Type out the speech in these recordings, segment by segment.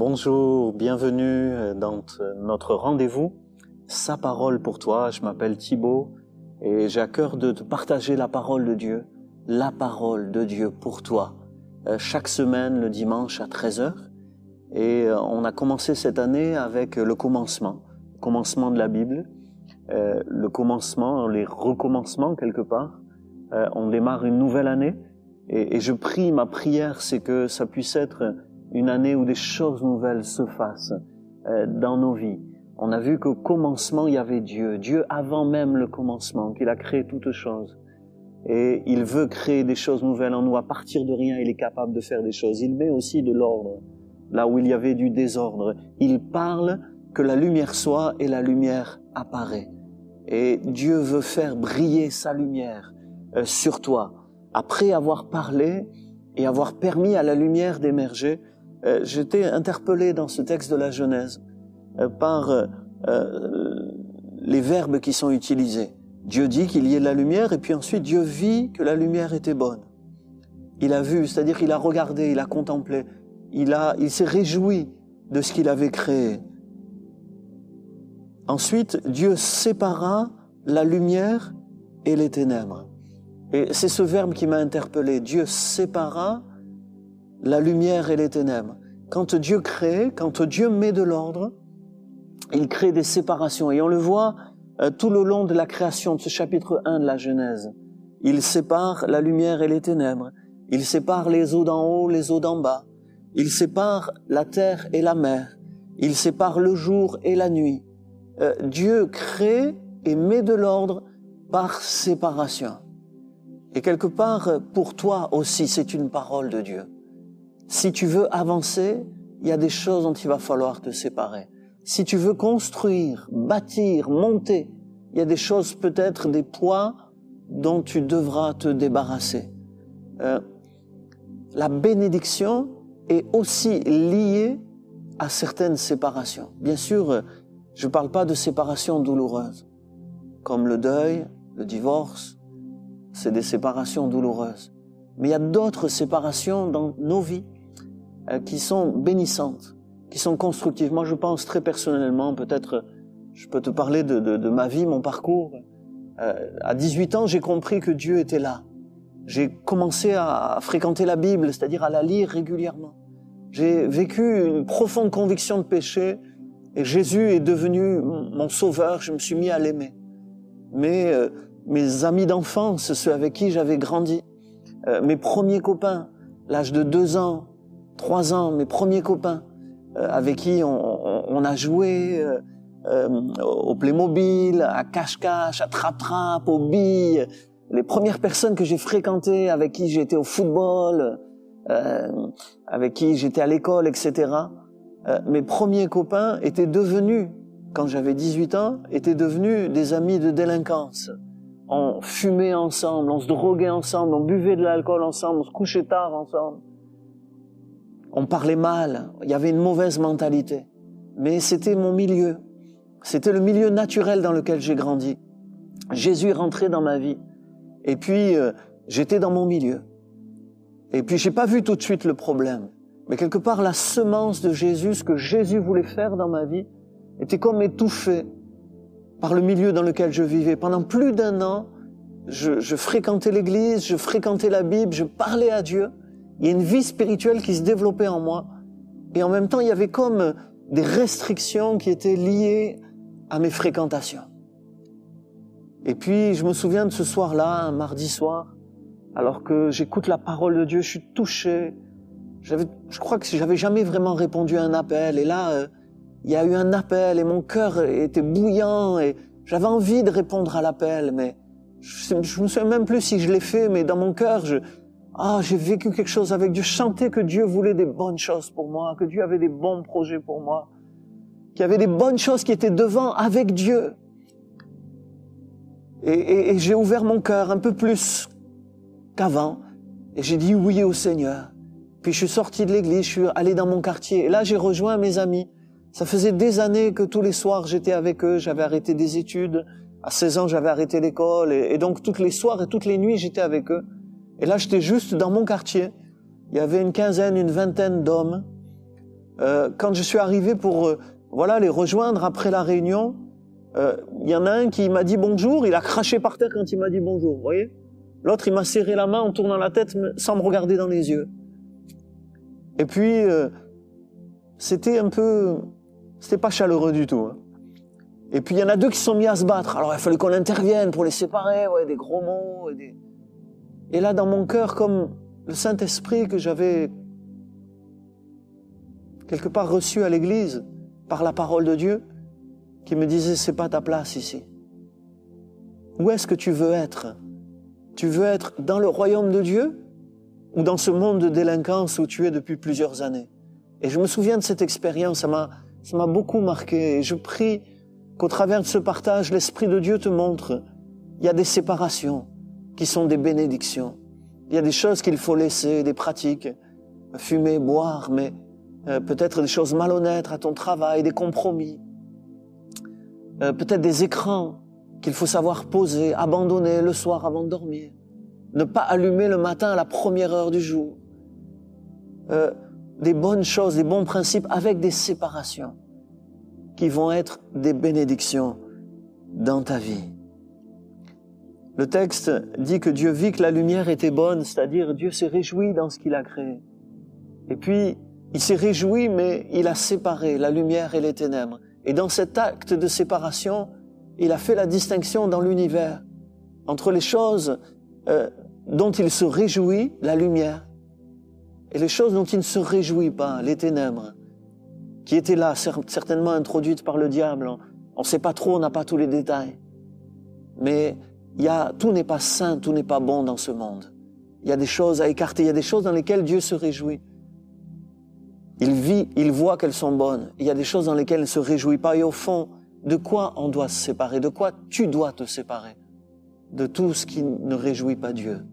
bonjour, bienvenue dans notre rendez-vous. Sa parole pour toi, je m'appelle Thibaut et j'ai à cœur de te partager la parole de Dieu, la parole de Dieu pour toi, euh, chaque semaine le dimanche à 13h. Et euh, on a commencé cette année avec le commencement, le commencement de la Bible, euh, le commencement, les recommencements quelque part. On démarre une nouvelle année et je prie, ma prière, c'est que ça puisse être une année où des choses nouvelles se fassent euh, dans nos vies. On a vu qu'au commencement, il y avait Dieu. Dieu avant même le commencement, qu'il a créé toutes choses. Et il veut créer des choses nouvelles en nous. À partir de rien, il est capable de faire des choses. Il met aussi de l'ordre là où il y avait du désordre. Il parle que la lumière soit et la lumière apparaît. Et Dieu veut faire briller sa lumière euh, sur toi. Après avoir parlé et avoir permis à la lumière d'émerger, j'étais interpellé dans ce texte de la Genèse euh, par euh, les verbes qui sont utilisés. Dieu dit qu'il y ait de la lumière et puis ensuite Dieu vit que la lumière était bonne. Il a vu, c'est-à-dire qu'il a regardé, il a contemplé, il a, il s'est réjoui de ce qu'il avait créé. Ensuite, Dieu sépara la lumière et les ténèbres. Et c'est ce verbe qui m'a interpellé. Dieu sépara la lumière et les ténèbres. Quand Dieu crée, quand Dieu met de l'ordre, il crée des séparations. Et on le voit euh, tout le long de la création de ce chapitre 1 de la Genèse. Il sépare la lumière et les ténèbres. Il sépare les eaux d'en haut, les eaux d'en bas. Il sépare la terre et la mer. Il sépare le jour et la nuit. Euh, Dieu crée et met de l'ordre par séparation. Et quelque part, pour toi aussi, c'est une parole de Dieu. Si tu veux avancer, il y a des choses dont il va falloir te séparer. Si tu veux construire, bâtir, monter, il y a des choses peut-être, des poids dont tu devras te débarrasser. Euh, la bénédiction est aussi liée à certaines séparations. Bien sûr, je ne parle pas de séparation douloureuse, comme le deuil, le divorce, c'est des séparations douloureuses. Mais il y a d'autres séparations dans nos vies euh, qui sont bénissantes, qui sont constructives. Moi, je pense très personnellement, peut-être, je peux te parler de, ma vie, mon parcours. Euh, à 18 ans, j'ai compris que Dieu était là. J'ai commencé à fréquenter la Bible, c'est-à-dire à la lire régulièrement. J'ai vécu une profonde conviction de péché et Jésus est devenu mon sauveur. Je me suis mis à l'aimer. Mais euh, mes amis d'enfance, ceux avec qui j'avais grandi, euh, mes premiers copains, l'âge de deux ans, trois ans, mes premiers copains euh, avec qui on, a joué euh, euh, au Playmobil, à cache-cache, à trap-trap, au billes, les premières personnes que j'ai fréquentées, avec qui j'étais au football, avec qui j'étais à l'école, etc. mes premiers copains étaient devenus, quand j'avais 18 ans, étaient devenus des amis de délinquance. On fumait ensemble, on se droguait ensemble, on buvait de l'alcool ensemble, on se couchait tard ensemble on parlait mal, il y avait une mauvaise mentalité. Mais c'était mon milieu. C'était le milieu naturel dans lequel j'ai grandi. Jésus est rentré dans ma vie. Et puis, euh, j'étais dans mon milieu. Et puis, j'ai pas vu tout de suite le problème. Mais quelque part, la semence de Jésus, ce que Jésus voulait faire dans ma vie, était comme étouffée par le milieu dans lequel je vivais. Pendant plus d'un an, je, je fréquentais l'église, je fréquentais la Bible, je parlais à Dieu. Il y a une vie spirituelle qui se développait en moi. Et en même temps, il y avait comme des restrictions qui étaient liées à mes fréquentations. Et puis, je me souviens de ce soir-là, un mardi soir, alors que j'écoute la parole de Dieu, je suis touché. Je crois que j'avais jamais vraiment répondu à un appel. Et là, euh, il y a eu un appel et mon cœur était bouillant et j'avais envie de répondre à l'appel, mais je, je me souviens même plus si je l'ai fait, mais dans mon cœur, je, ah, j'ai vécu quelque chose avec Dieu. Je sentais que Dieu voulait des bonnes choses pour moi, que Dieu avait des bons projets pour moi, qu'il y avait des bonnes choses qui étaient devant avec Dieu. Et, j'ai ouvert mon cœur un peu plus qu'avant. Et j'ai dit oui au Seigneur. Puis je suis sorti de l'église, je suis allé dans mon quartier. Et là, j'ai rejoint mes amis. Ça faisait des années que tous les soirs, j'étais avec eux. J'avais arrêté des études. À 16 ans, j'avais arrêté l'école. et donc, toutes les soirs et toutes les nuits, j'étais avec eux. Et là, j'étais juste dans mon quartier. Il y avait une quinzaine, une vingtaine d'hommes Euh, quand je suis arrivé pour euh, voilà les rejoindre après la réunion, euh, il y en a un qui m'a dit bonjour, il a craché par terre quand il m'a dit bonjour, voyez L'autre, il m'a serré la main en tournant la tête sans me regarder dans les yeux. Et puis, c'était un peu... C'était pas chaleureux du tout. Hein. Et puis, il y en a deux qui sont mis à se battre. Alors, il fallu qu'on intervienne pour les séparer, des gros mots. Et là, dans mon cœur, comme le Saint-Esprit que j'avais quelque part reçu à l'église par la parole de Dieu, qui me disait c'est pas ta place ici. Où est-ce que tu veux être? Tu veux être dans le royaume de Dieu ou dans ce monde de délinquance où tu es depuis plusieurs années? Et je me souviens de cette expérience, ça m'a ça m'a beaucoup marqué. Et je prie qu'au travers de ce partage, l'esprit de Dieu te montre il y a des séparations qui sont des bénédictions. Il y a des choses qu'il faut laisser, des pratiques, fumer, boire, mais euh, peut-être des choses malhonnêtes à ton travail, des compromis. Euh, peut-être des écrans qu'il faut savoir poser, abandonner le soir avant de dormir, ne pas allumer le matin à la première heure du jour. Euh, des bonnes choses, des bons principes avec des séparations qui vont être des bénédictions dans ta vie. Le texte dit que Dieu vit que la lumière était bonne, c'est-à-dire Dieu s'est réjoui dans ce qu'il a créé. Et puis, il s'est réjoui, mais il a séparé la lumière et les ténèbres. Et dans cet acte de séparation, il a fait la distinction dans l'univers entre les choses euh, dont il se réjouit, la lumière, et les choses dont il ne se réjouit pas, les ténèbres, qui étaient là, certainement introduites par le diable. On ne sait pas trop, on n'a pas tous les détails. Mais il y a, tout n'est pas sain, tout n'est pas bon dans ce monde. Il y a des choses à écarter, il y a des choses dans lesquelles Dieu se réjouit. Il vit, il voit qu'elles sont bonnes. Il y a des choses dans lesquelles il ne se réjouit pas. Et au fond, de quoi on doit se séparer? De quoi tu dois te séparer? De tout ce qui ne réjouit pas Dieu.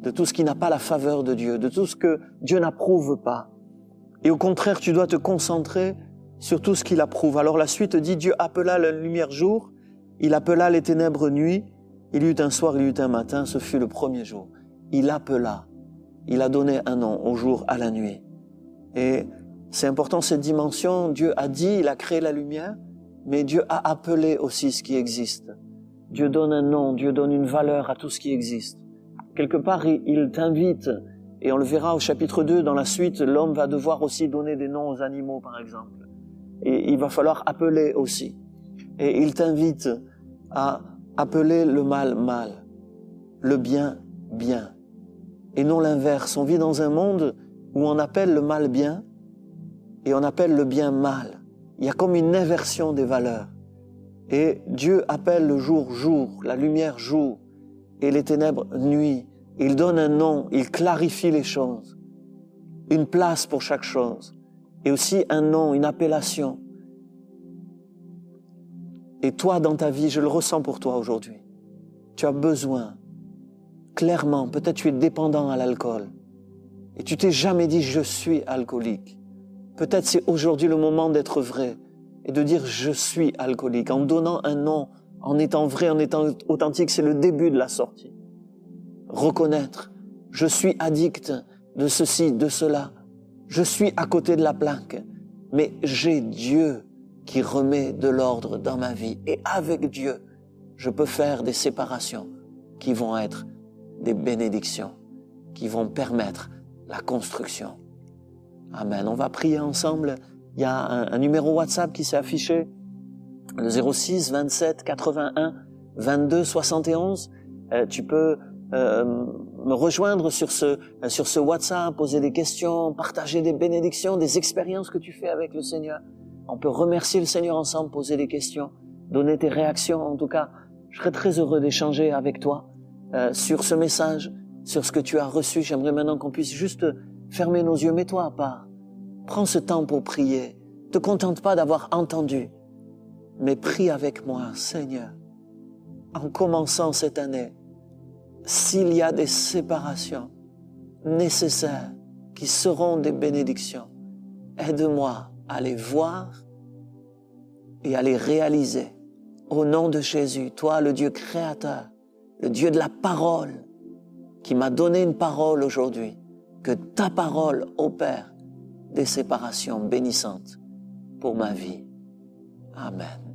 De tout ce qui n'a pas la faveur de Dieu. De tout ce que Dieu n'approuve pas. Et au contraire, tu dois te concentrer sur tout ce qu'il approuve. Alors la suite dit, Dieu appela la lumière jour, il appela les ténèbres nuit, il y eut un soir, il y eut un matin, ce fut le premier jour. Il appela, il a donné un nom au jour, à la nuit. Et c'est important cette dimension. Dieu a dit, il a créé la lumière, mais Dieu a appelé aussi ce qui existe. Dieu donne un nom, Dieu donne une valeur à tout ce qui existe. Quelque part, il t'invite, et on le verra au chapitre 2, dans la suite, l'homme va devoir aussi donner des noms aux animaux, par exemple. Et il va falloir appeler aussi. Et il t'invite à appeler le mal mal, le bien bien, et non l'inverse. On vit dans un monde où on appelle le mal bien et on appelle le bien mal. Il y a comme une inversion des valeurs. Et Dieu appelle le jour jour, la lumière jour, et les ténèbres nuit. Il donne un nom, il clarifie les choses, une place pour chaque chose, et aussi un nom, une appellation. Et toi, dans ta vie, je le ressens pour toi aujourd'hui, tu as besoin, clairement, peut-être tu es dépendant à l'alcool, et tu t'es jamais dit je suis alcoolique. Peut-être c'est aujourd'hui le moment d'être vrai et de dire je suis alcoolique en donnant un nom, en étant vrai, en étant authentique, c'est le début de la sortie. Reconnaître, je suis addict de ceci, de cela. Je suis à côté de la plaque, mais j'ai Dieu qui remet de l'ordre dans ma vie. Et avec Dieu, je peux faire des séparations qui vont être des bénédictions, qui vont permettre la construction. Amen. On va prier ensemble. Il y a un, numéro WhatsApp qui s'est affiché, le 06 27 81 22 71. tu peux euh, me rejoindre sur ce, sur ce WhatsApp, poser des questions, partager des bénédictions, des expériences que tu fais avec le Seigneur. On peut remercier le Seigneur ensemble, poser des questions, donner tes réactions. En tout cas, je serais très heureux d'échanger avec toi euh, sur ce message sur ce que tu as reçu. J'aimerais maintenant qu'on puisse juste fermer nos yeux. Mets-toi à part. Prends ce temps pour prier. Te contente pas d'avoir entendu, mais prie avec moi, Seigneur. En commençant cette année, s'il y a des séparations nécessaires qui seront des bénédictions, aide-moi à les voir et à les réaliser. Au nom de Jésus, toi, le Dieu créateur, le Dieu de la parole, qui m'a donné une parole aujourd'hui, que ta parole opère des séparations bénissantes pour ma vie. Amen.